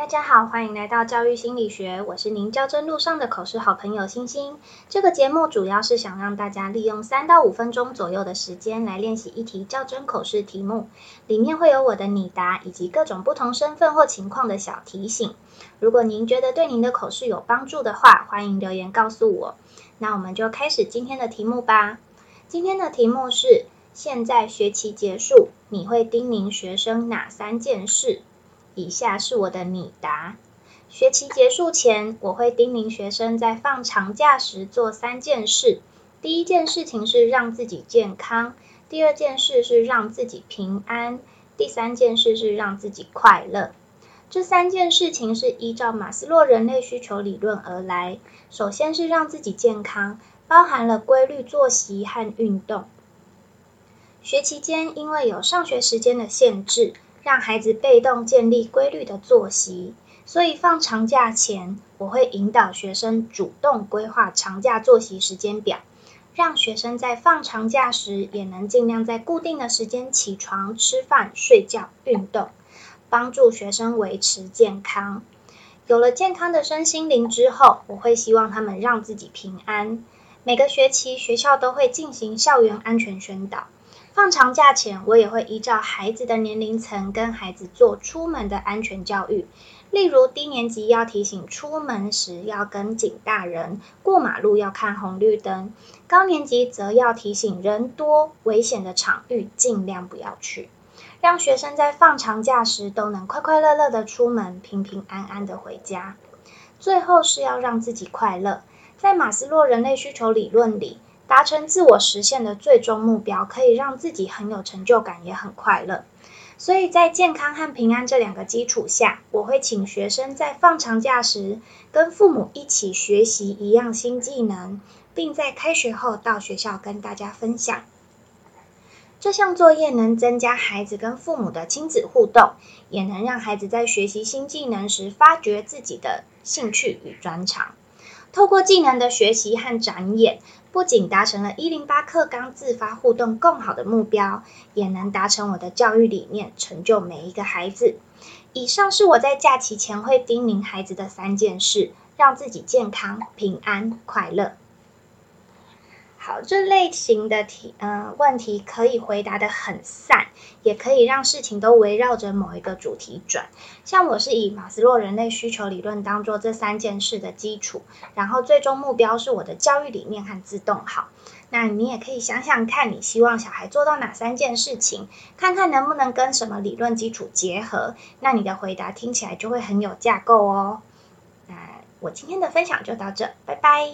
大家好，欢迎来到教育心理学，我是您教真路上的口试好朋友星星。这个节目主要是想让大家利用三到五分钟左右的时间来练习一题教真口试题目，里面会有我的拟答以及各种不同身份或情况的小提醒。如果您觉得对您的口试有帮助的话，欢迎留言告诉我。那我们就开始今天的题目吧。今天的题目是：现在学期结束，你会叮咛学生哪三件事？以下是我的拟答：学期结束前，我会叮咛学生在放长假时做三件事。第一件事情是让自己健康，第二件事是让自己平安，第三件事是让自己快乐。这三件事情是依照马斯洛人类需求理论而来。首先是让自己健康，包含了规律作息和运动。学期间因为有上学时间的限制。让孩子被动建立规律的作息，所以放长假前，我会引导学生主动规划长假作息时间表，让学生在放长假时也能尽量在固定的时间起床、吃饭、睡觉、运动，帮助学生维持健康。有了健康的身心灵之后，我会希望他们让自己平安。每个学期学校都会进行校园安全宣导。放长假前，我也会依照孩子的年龄层跟孩子做出门的安全教育。例如，低年级要提醒出门时要跟紧大人，过马路要看红绿灯；高年级则要提醒人多危险的场域尽量不要去，让学生在放长假时都能快快乐乐的出门，平平安安的回家。最后是要让自己快乐，在马斯洛人类需求理论里。达成自我实现的最终目标，可以让自己很有成就感，也很快乐。所以在健康和平安这两个基础下，我会请学生在放长假时跟父母一起学习一样新技能，并在开学后到学校跟大家分享。这项作业能增加孩子跟父母的亲子互动，也能让孩子在学习新技能时发掘自己的兴趣与专长。透过技能的学习和展演，不仅达成了一零八课纲自发互动更好的目标，也能达成我的教育理念，成就每一个孩子。以上是我在假期前会叮咛孩子的三件事，让自己健康、平安、快乐。好，这类型的题，呃，问题可以回答的很散，也可以让事情都围绕着某一个主题转。像我是以马斯洛人类需求理论当做这三件事的基础，然后最终目标是我的教育理念和自动好。那你也可以想想看，你希望小孩做到哪三件事情，看看能不能跟什么理论基础结合，那你的回答听起来就会很有架构哦。那我今天的分享就到这，拜拜。